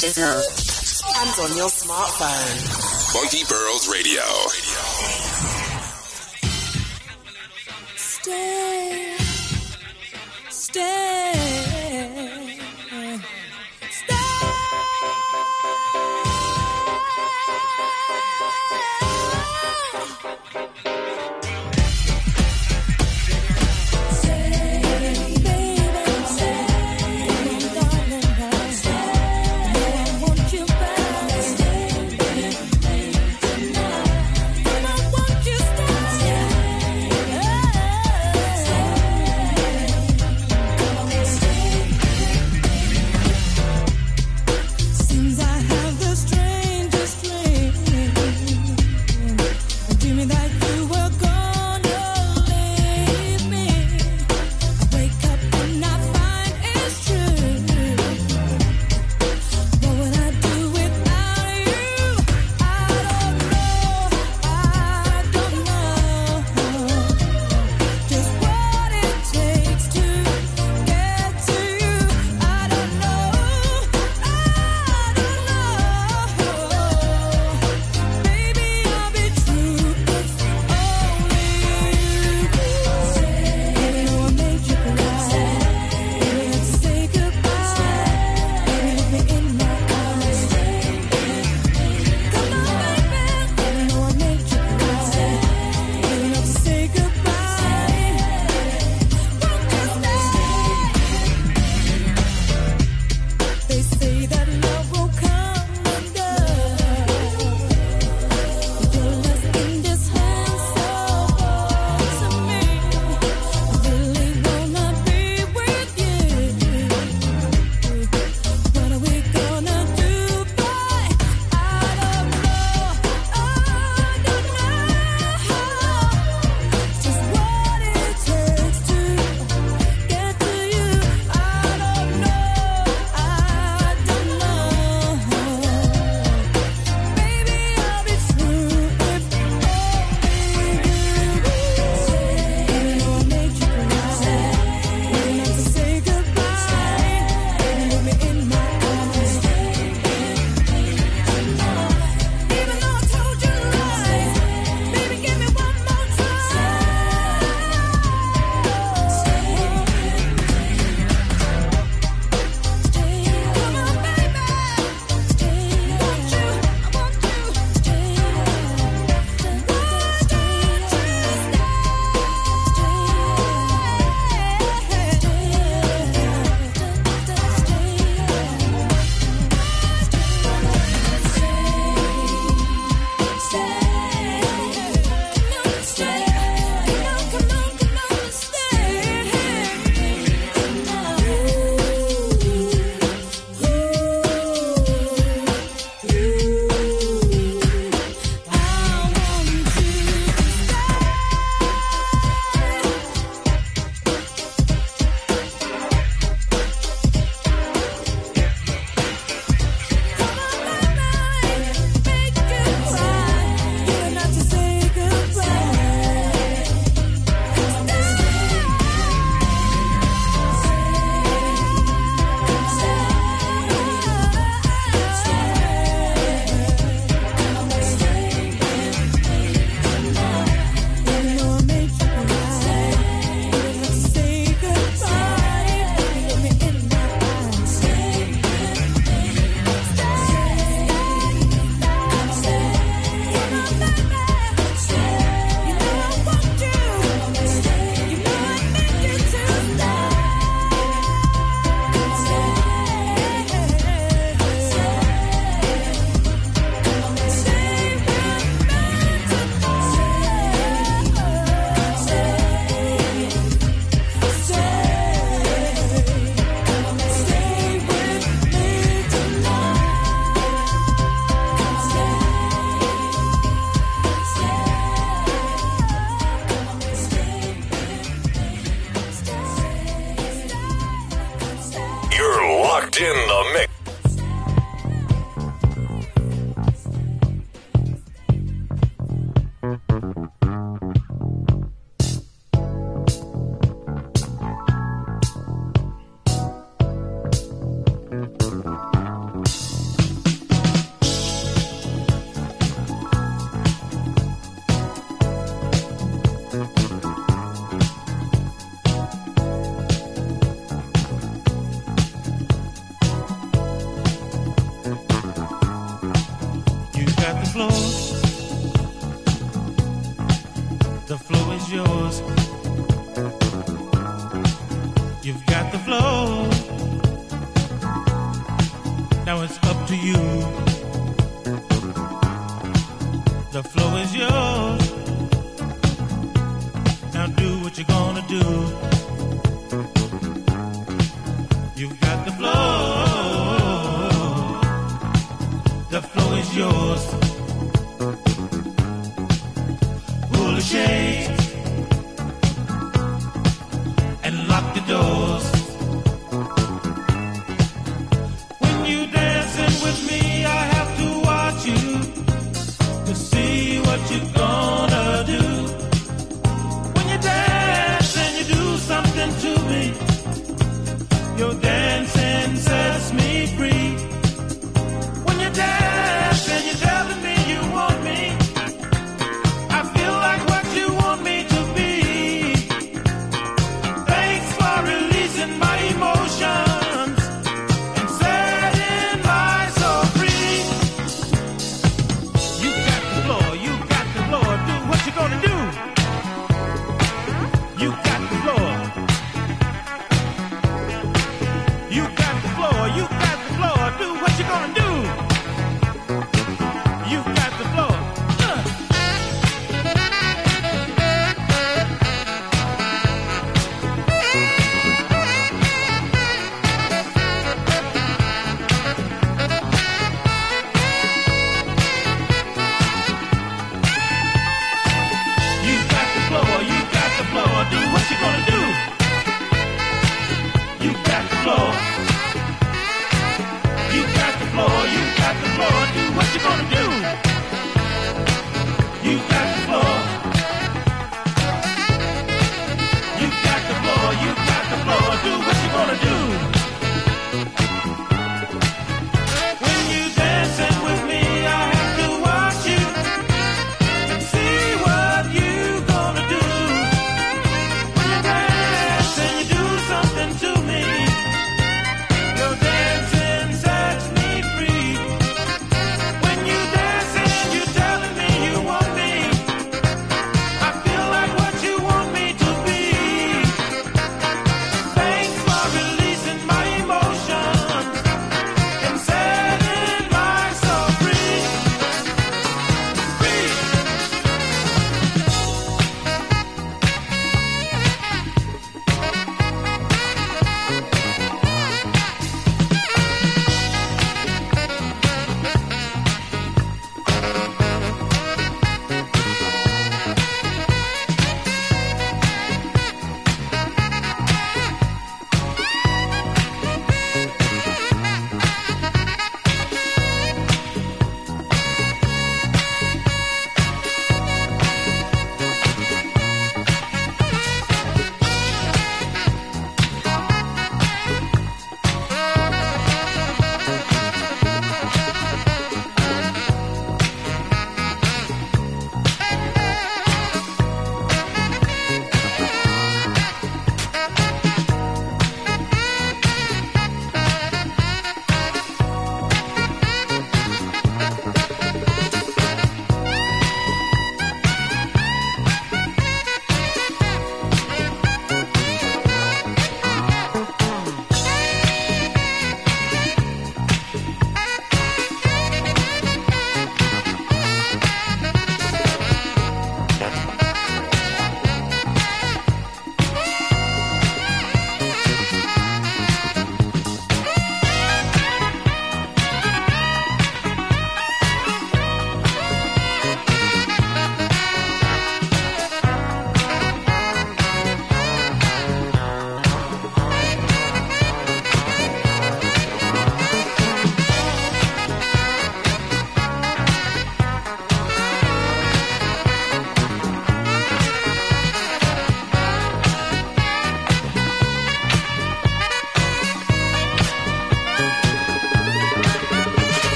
Digital. And on your smartphone. Funky Pearls Radio.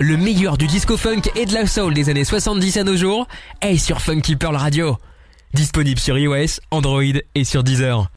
Le meilleur du disco funk et de la soul des années 70 à nos jours est sur Funky Pearl Radio. Disponible sur iOS, Android et sur Deezer.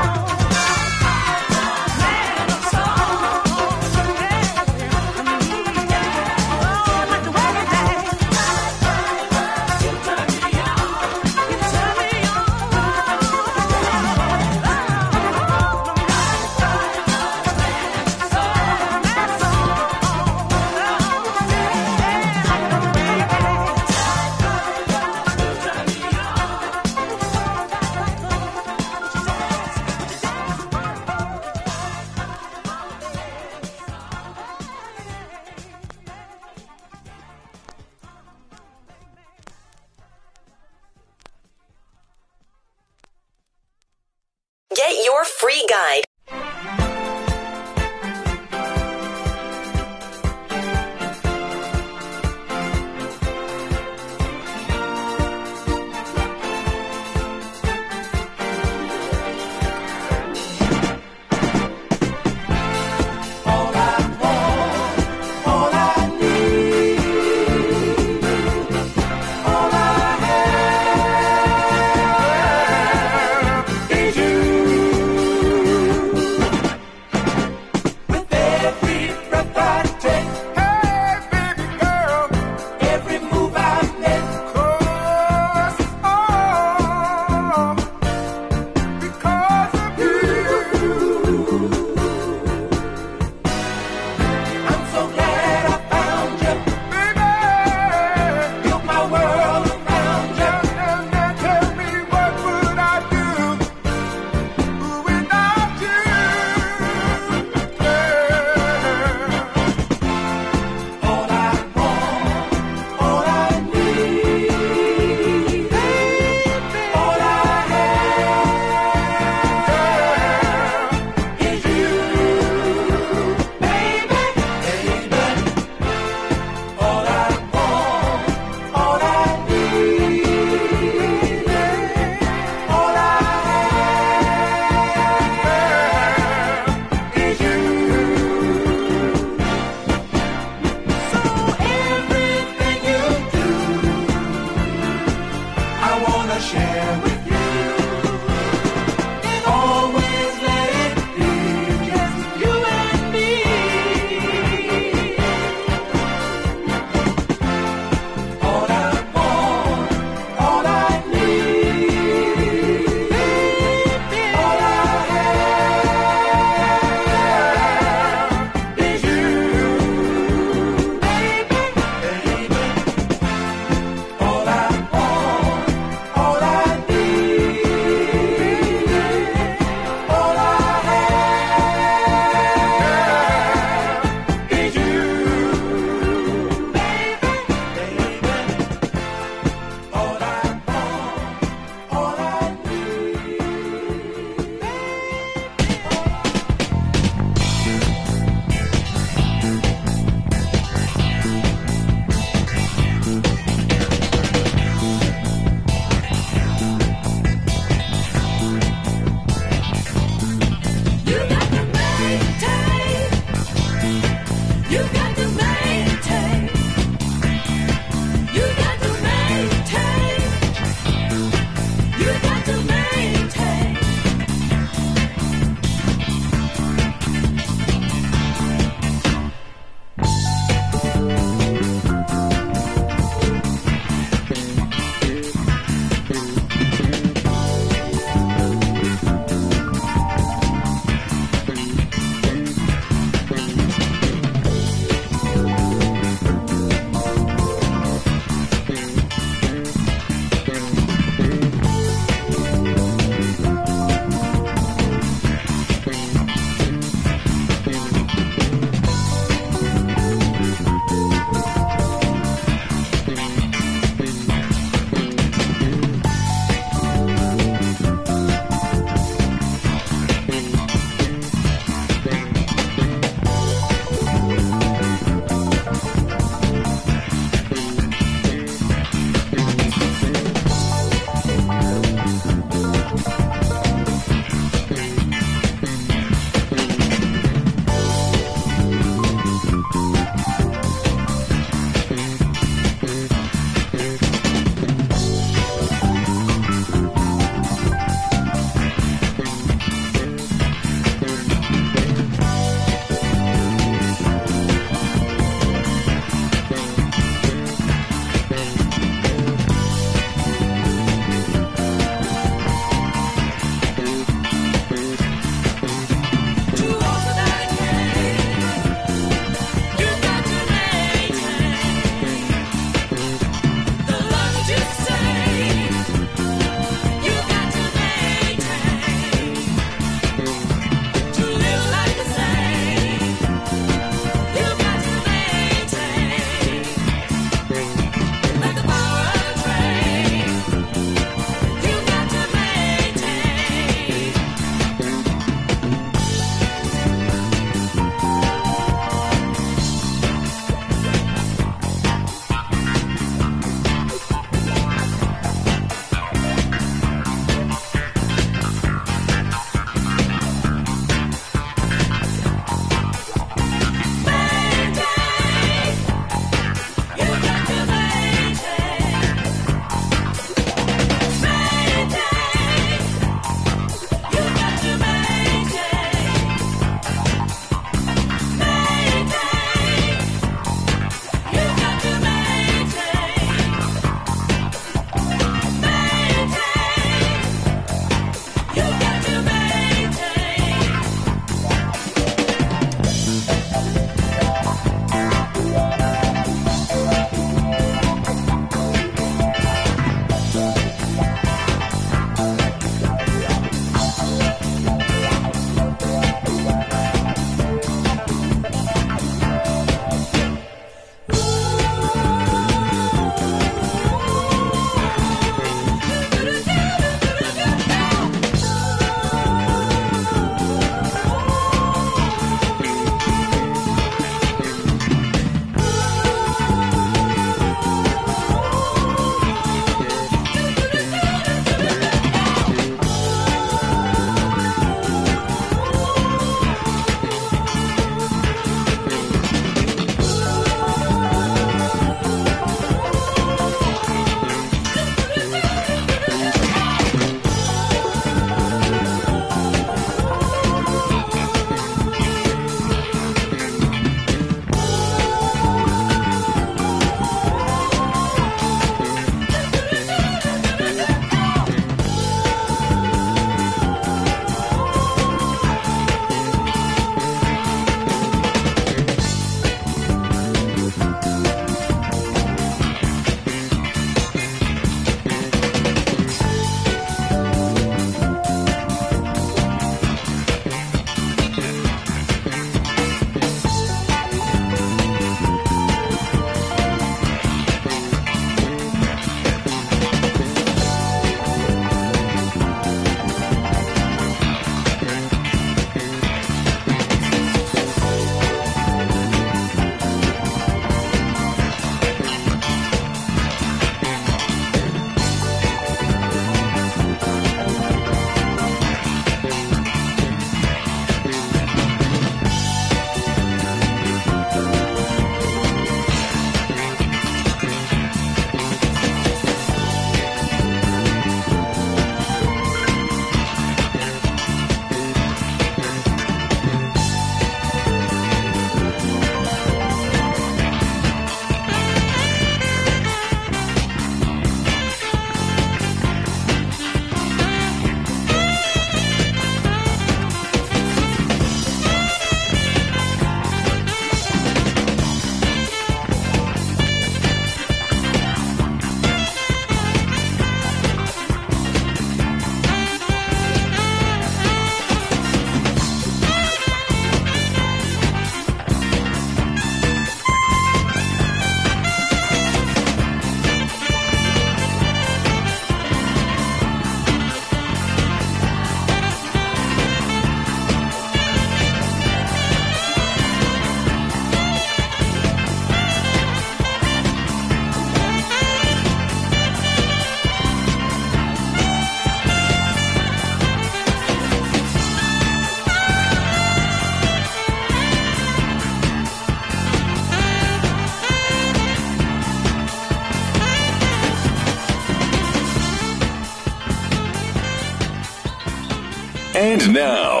And now,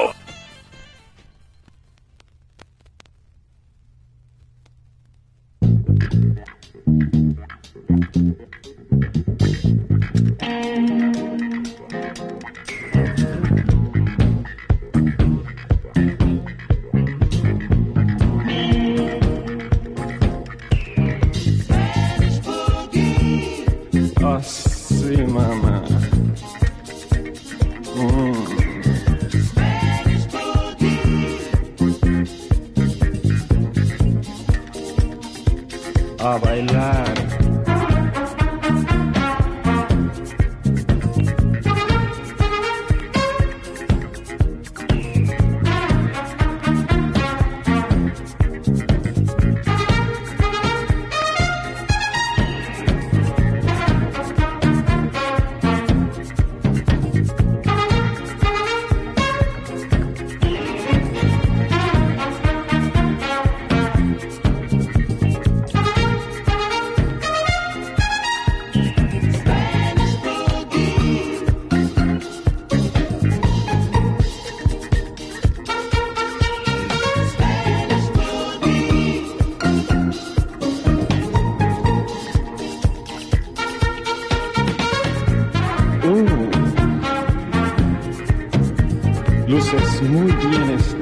Muy bien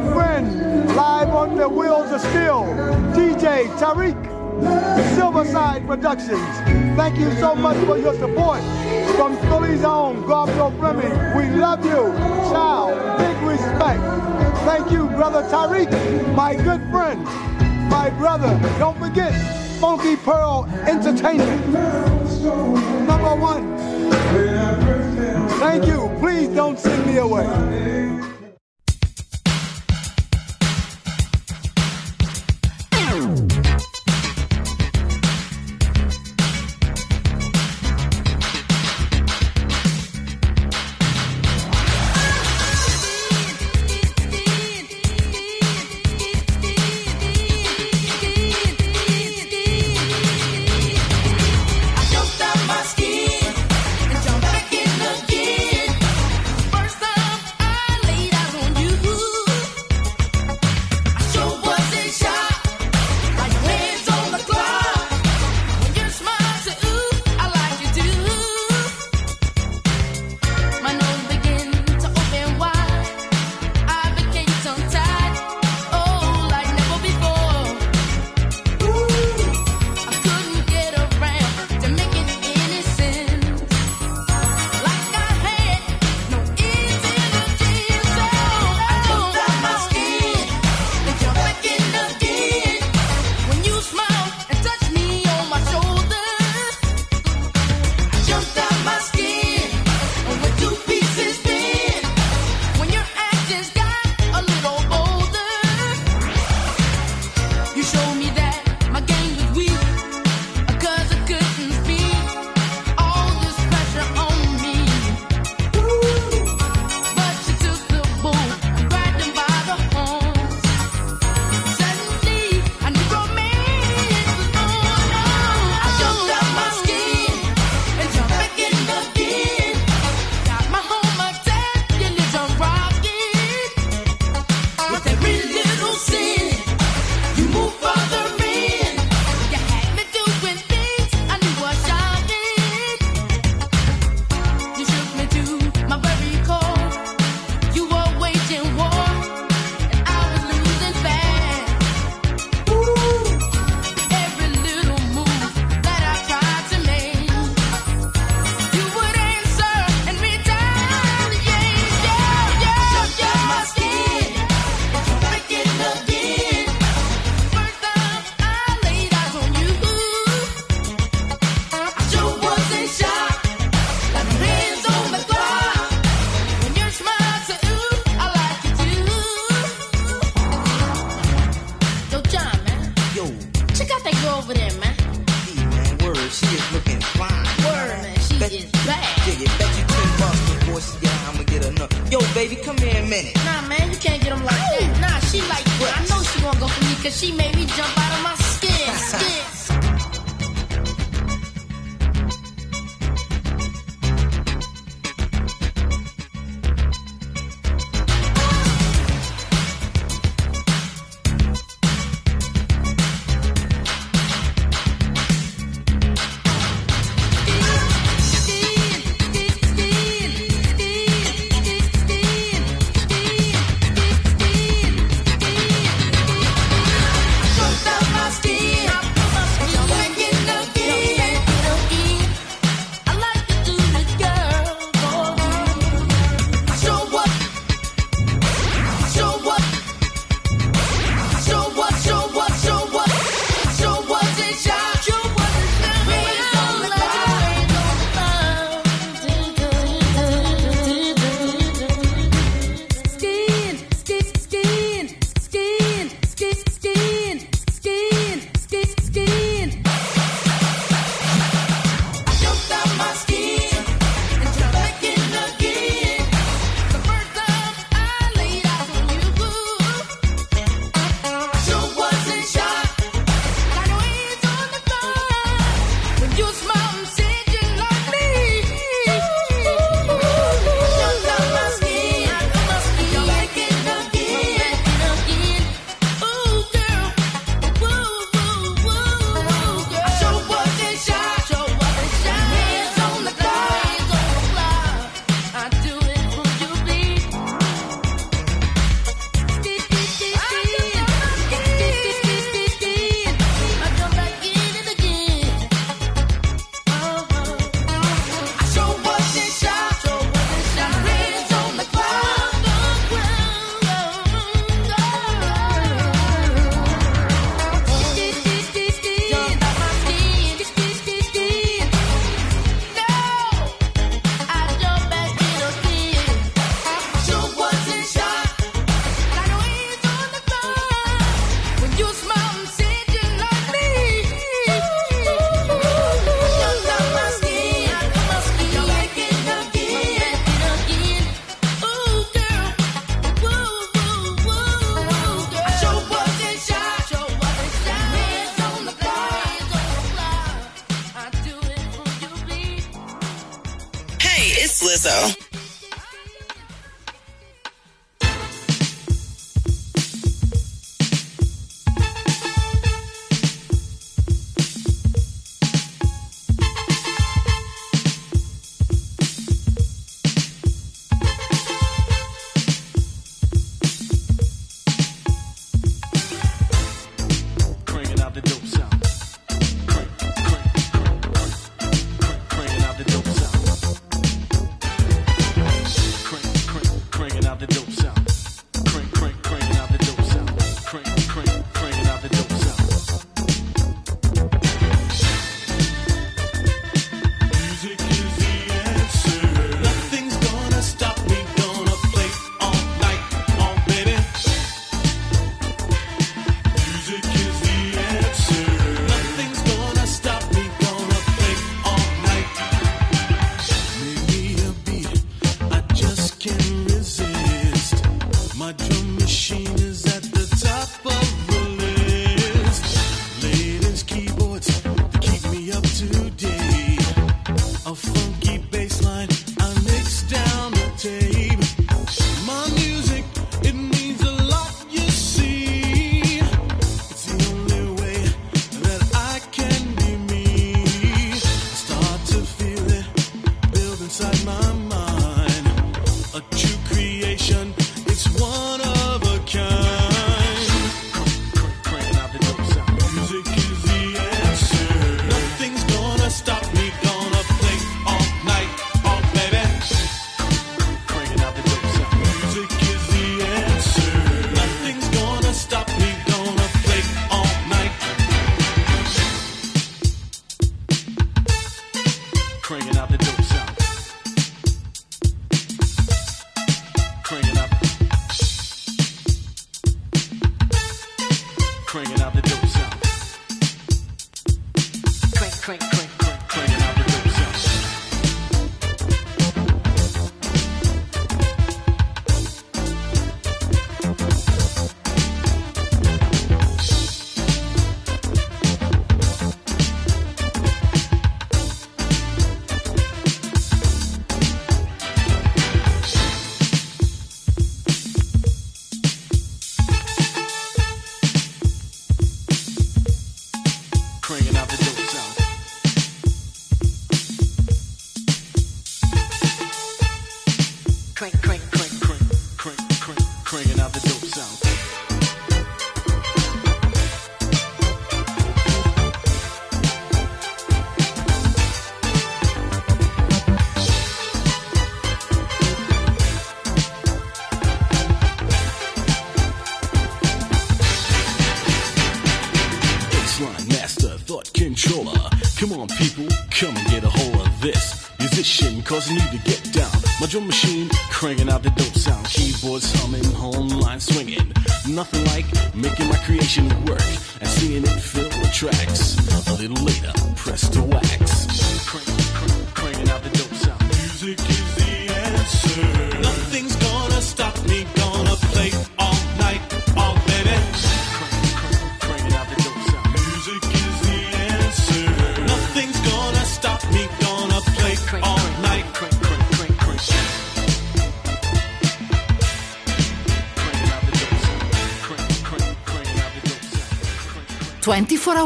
good friend, live on the Wheels of Steel, DJ Tariq, Silverside Productions. Thank you so much for your support. From Philly's own Garfield Fleming, we love you. Ciao, big respect. Thank you, brother Tariq, my good friend my brother. Don't forget Funky Pearl Entertainment. Number one. Thank you. Please don't send me away.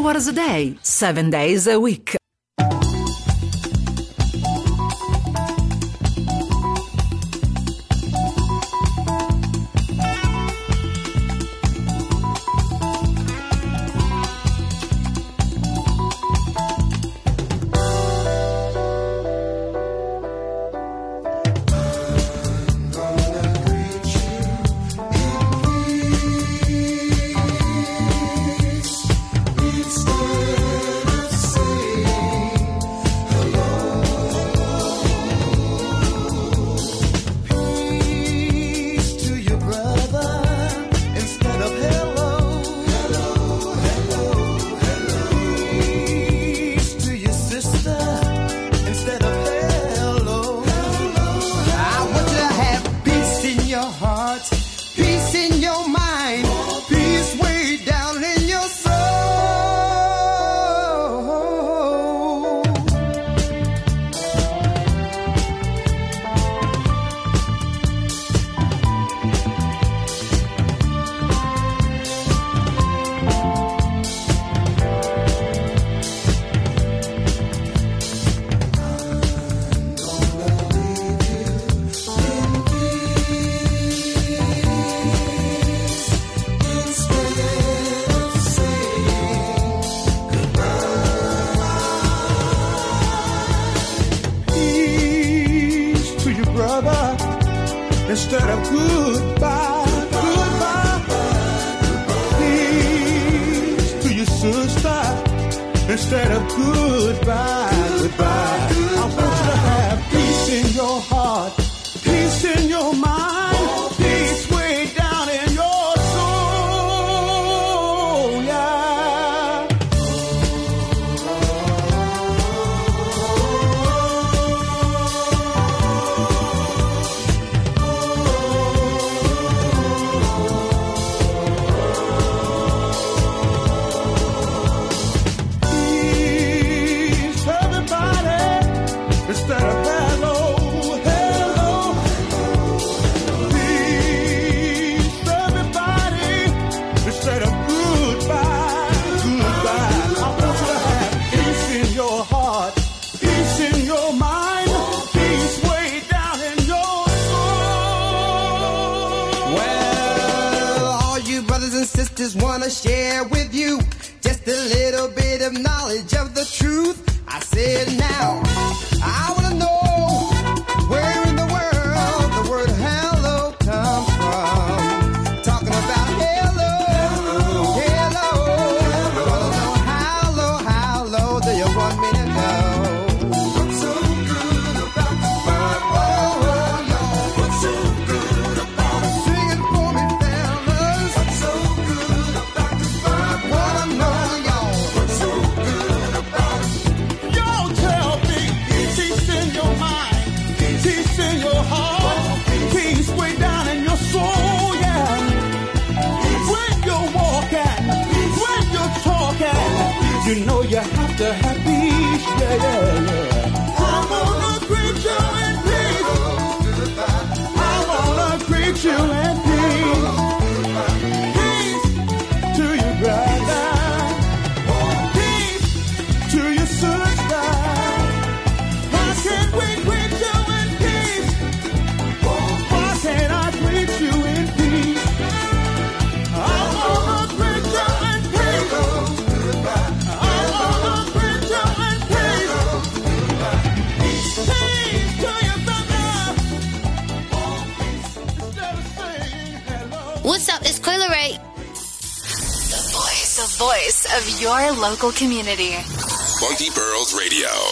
hours a day, seven days a week. local community. Funky Pearls Radio.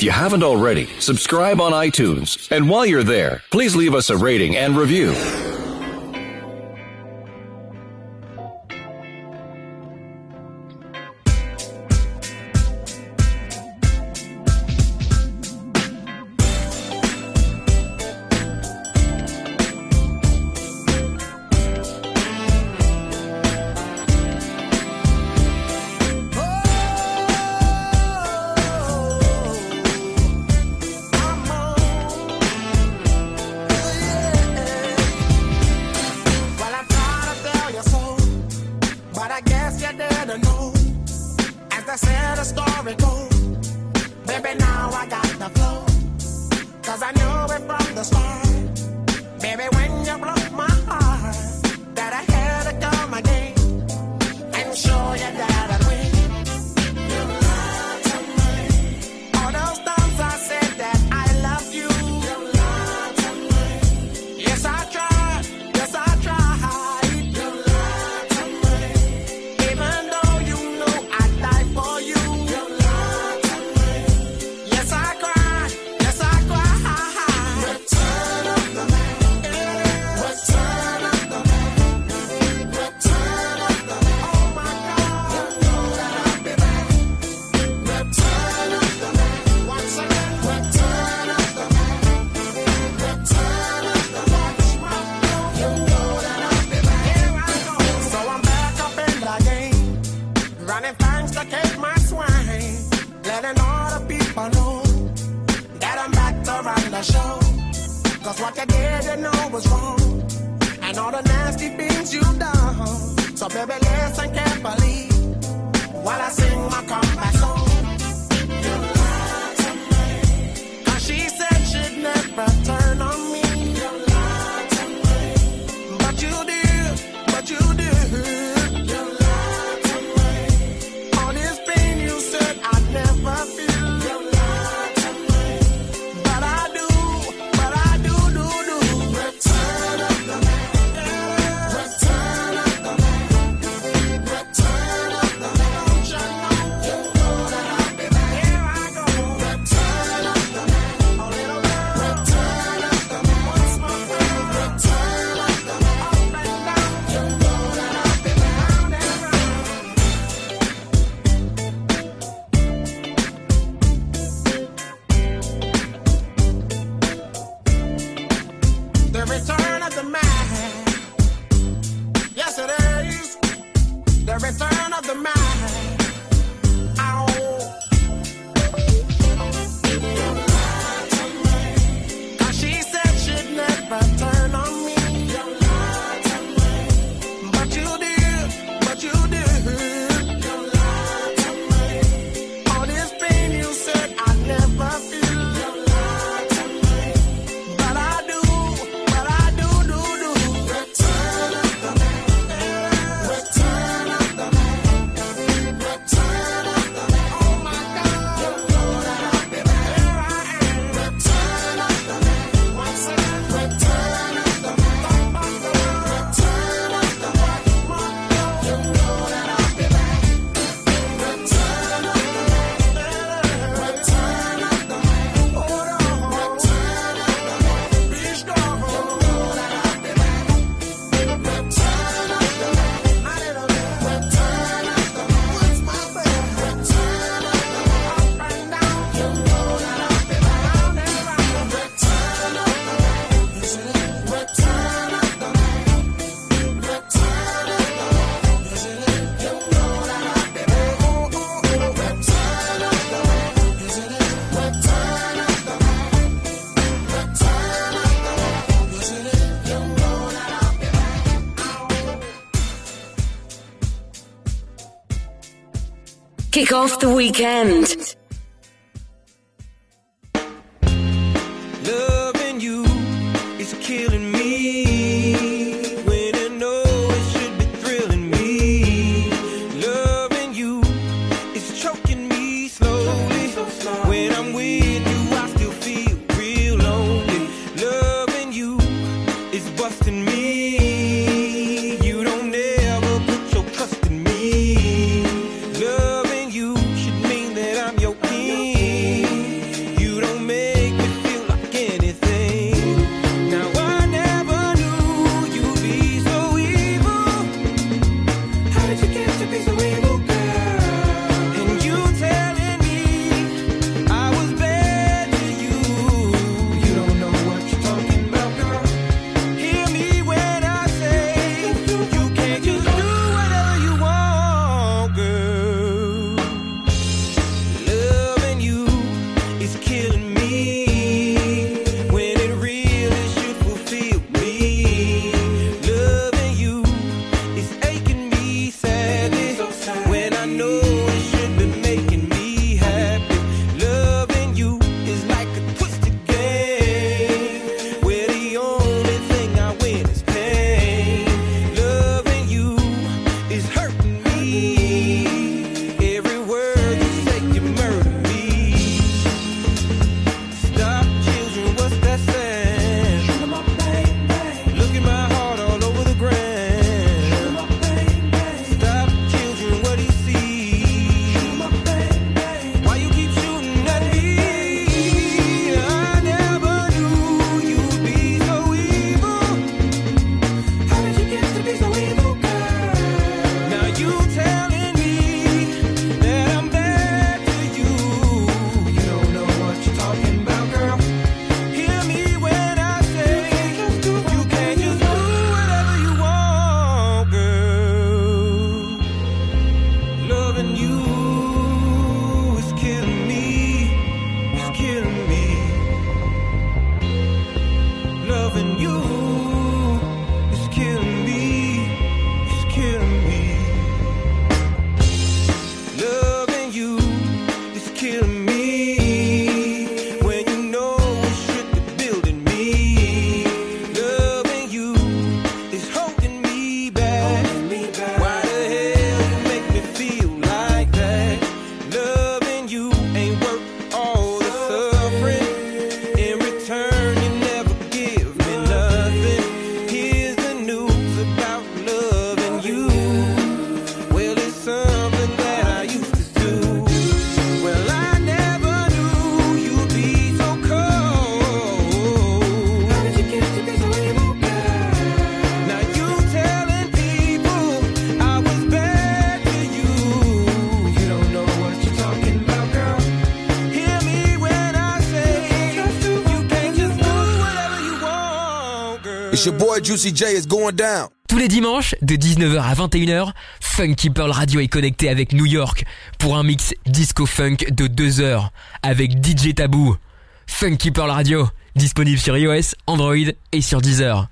If you haven't already, subscribe on iTunes. And while you're there, please leave us a rating and review. kick off the weekend. Loving you is killing me. Loving you is choking me slowly. Boy Juicy J is going down. Tous les dimanches, de 19h à 21h, Funky Pearl Radio est connecté avec New York pour un mix disco-funk de 2 heures avec DJ Tabou. Funky Pearl Radio, disponible sur iOS, Android et sur Deezer.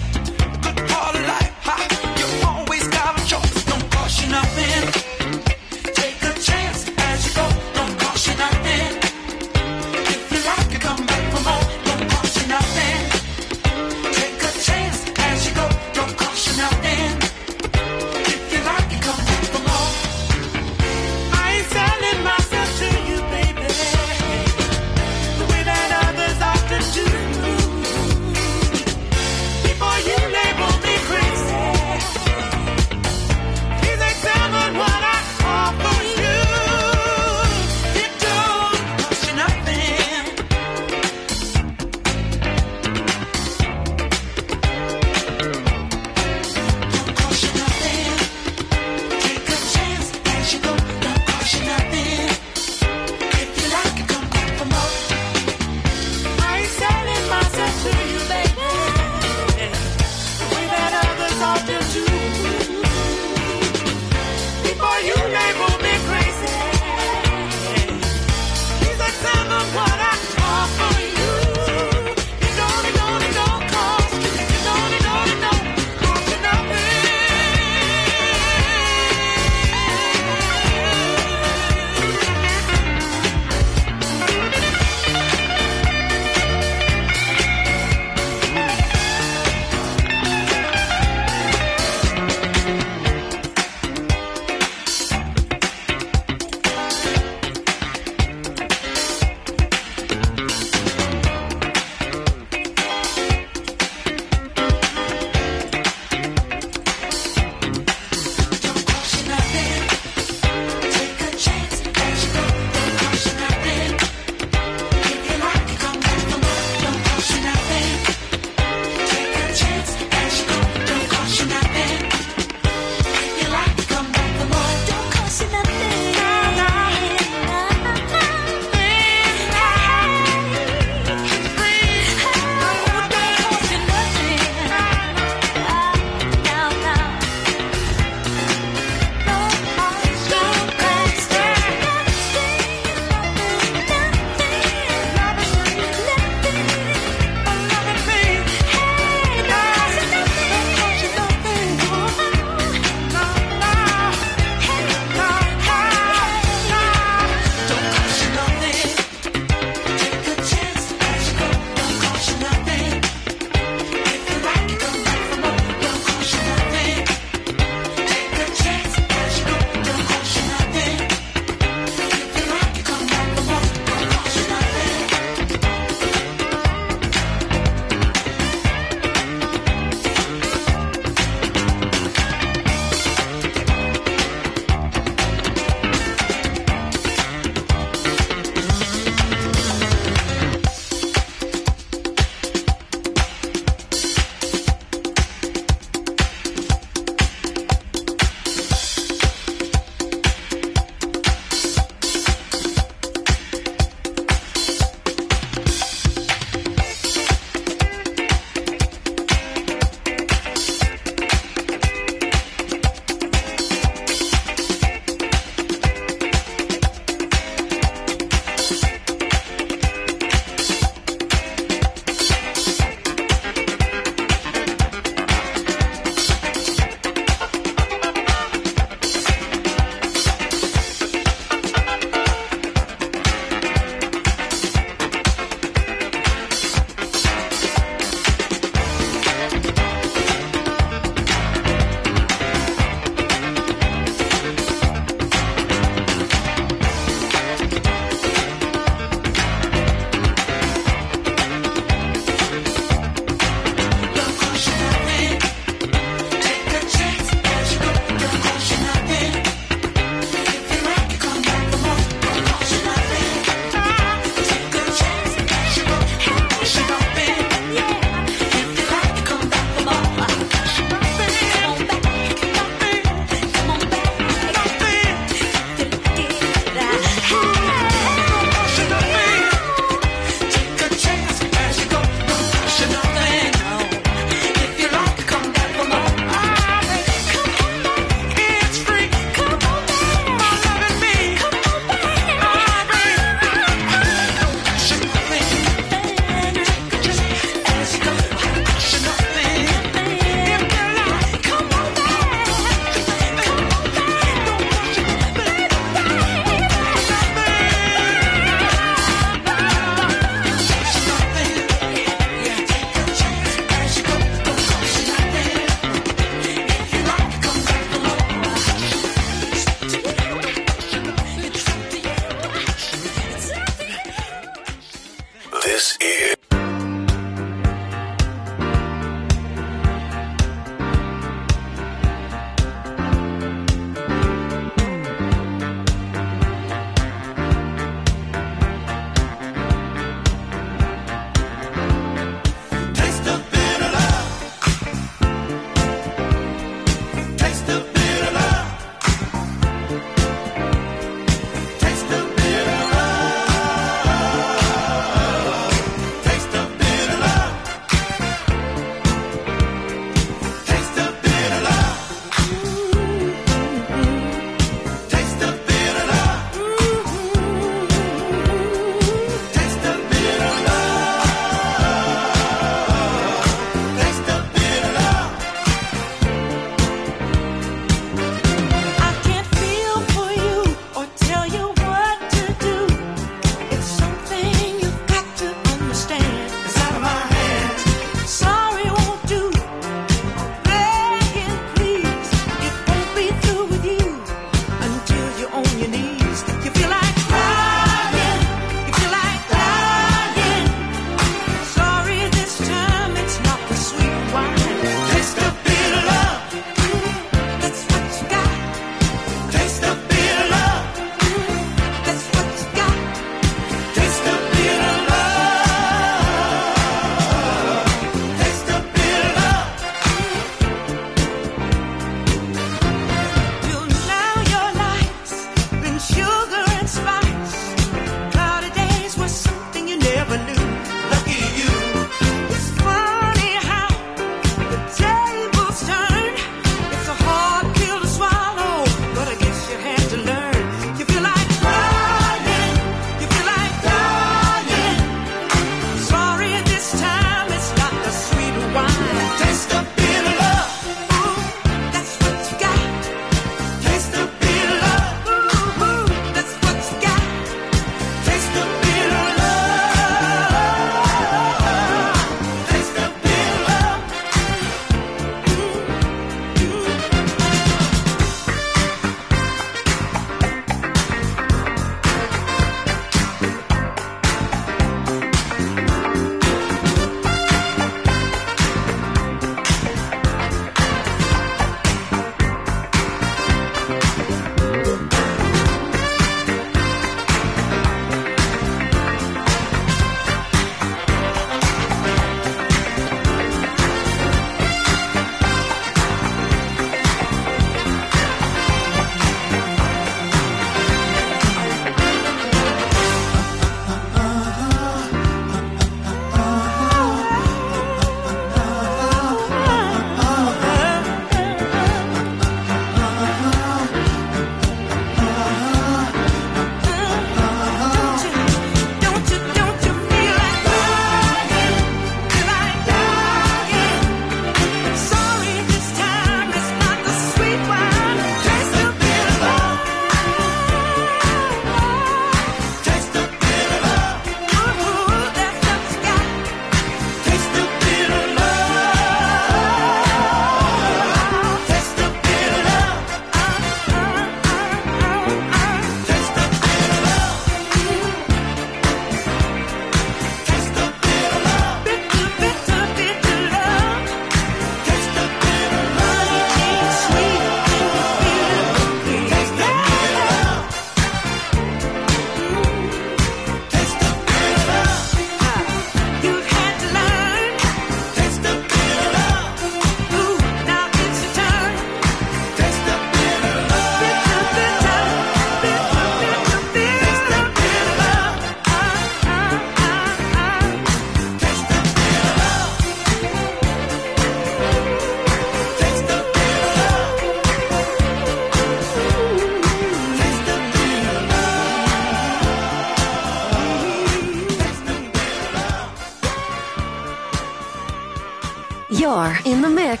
In the mix.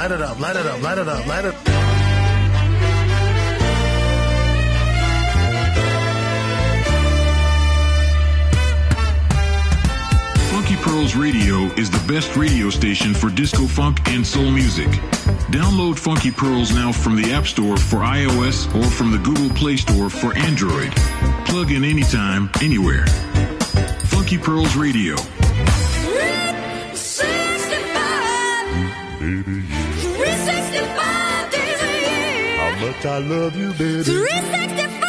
Light it up, light it up, light it up, light it up. Funky Pearls Radio is the best radio station for disco funk and soul music. Download Funky Pearls now from the App Store for iOS or from the Google Play Store for Android. Plug in anytime, anywhere. Funky Pearls Radio. I love you, baby. 365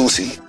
Susi.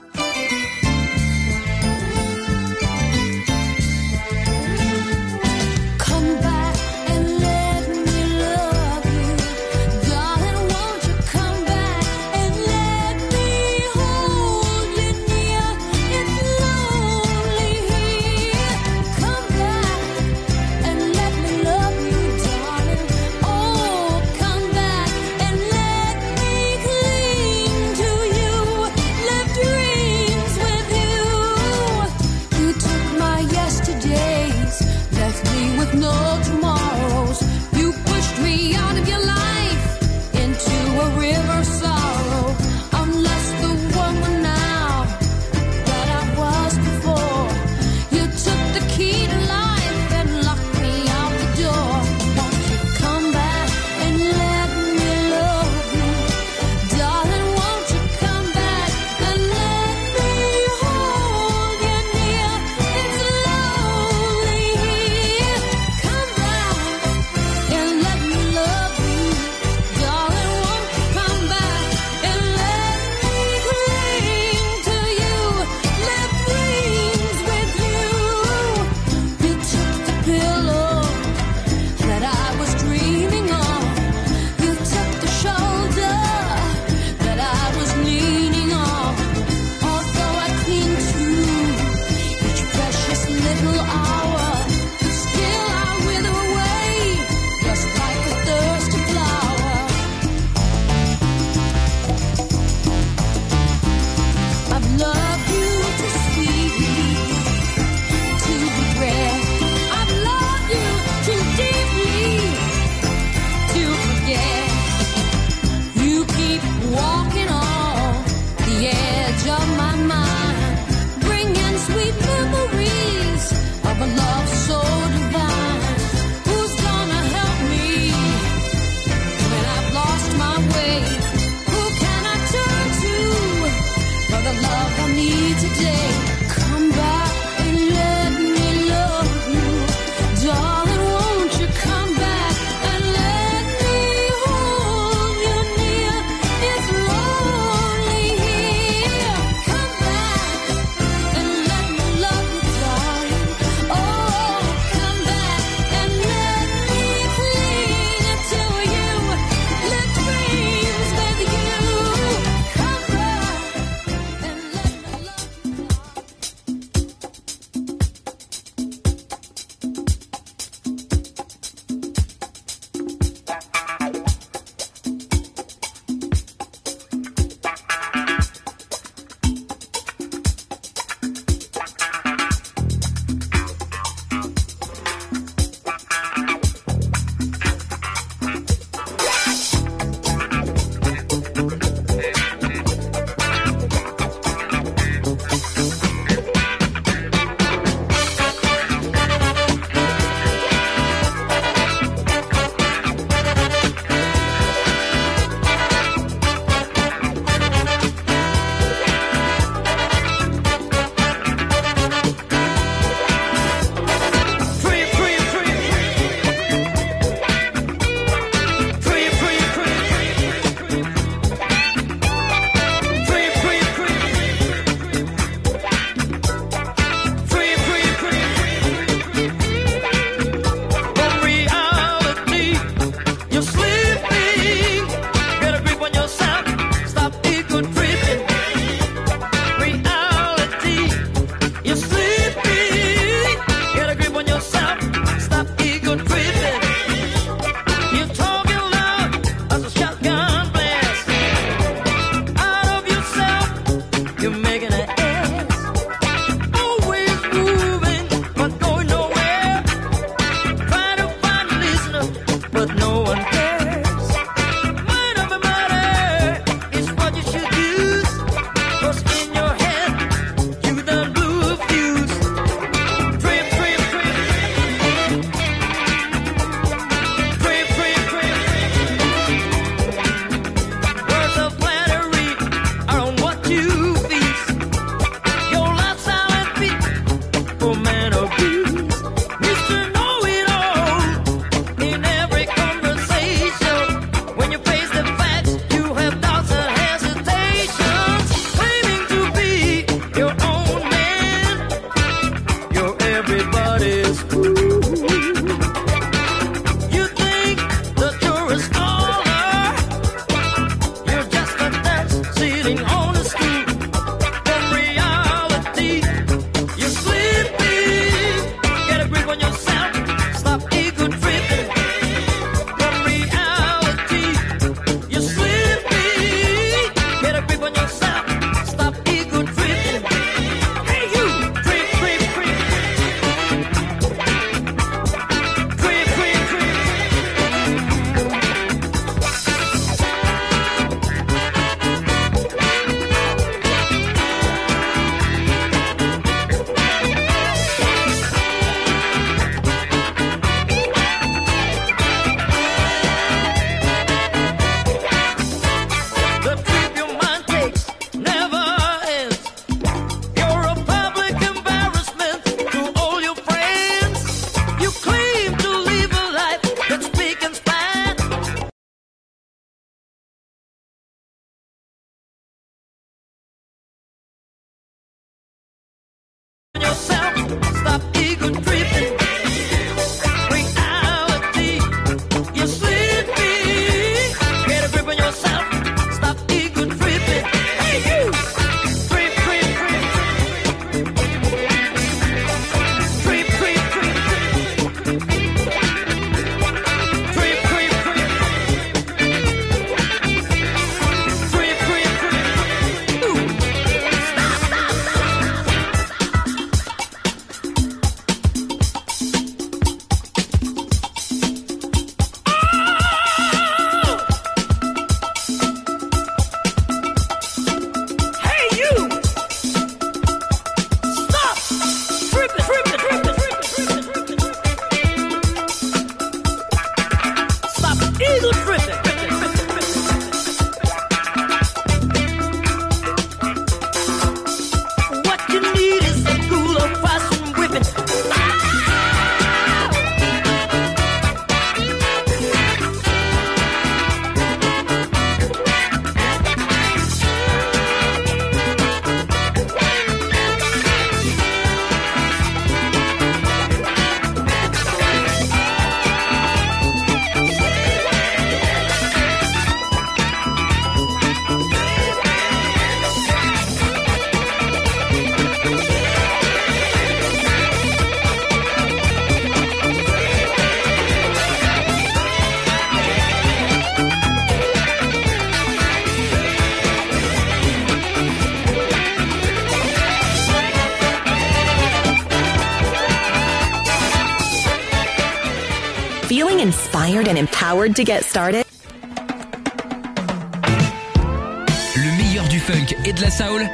Le meilleur du funk et de la soul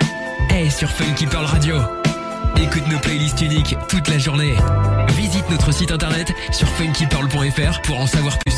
est sur Funky Pearl Radio. Écoute nos playlists uniques toute la journée. Visite notre site internet sur funkypearl.fr pour en savoir plus.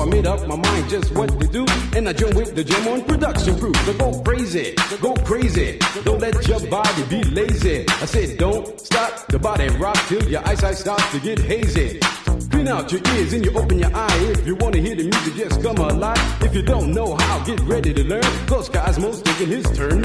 I made up my mind just what to do. And I joined with the jam on production crew. So go crazy, go crazy. Don't let your body be lazy. I said don't stop the body rock till your eyesight starts to get hazy. Clean out your ears and you open your eye. If you wanna hear the music, just come alive. If you don't know how, get ready to learn. Cause Cosmos taking his turn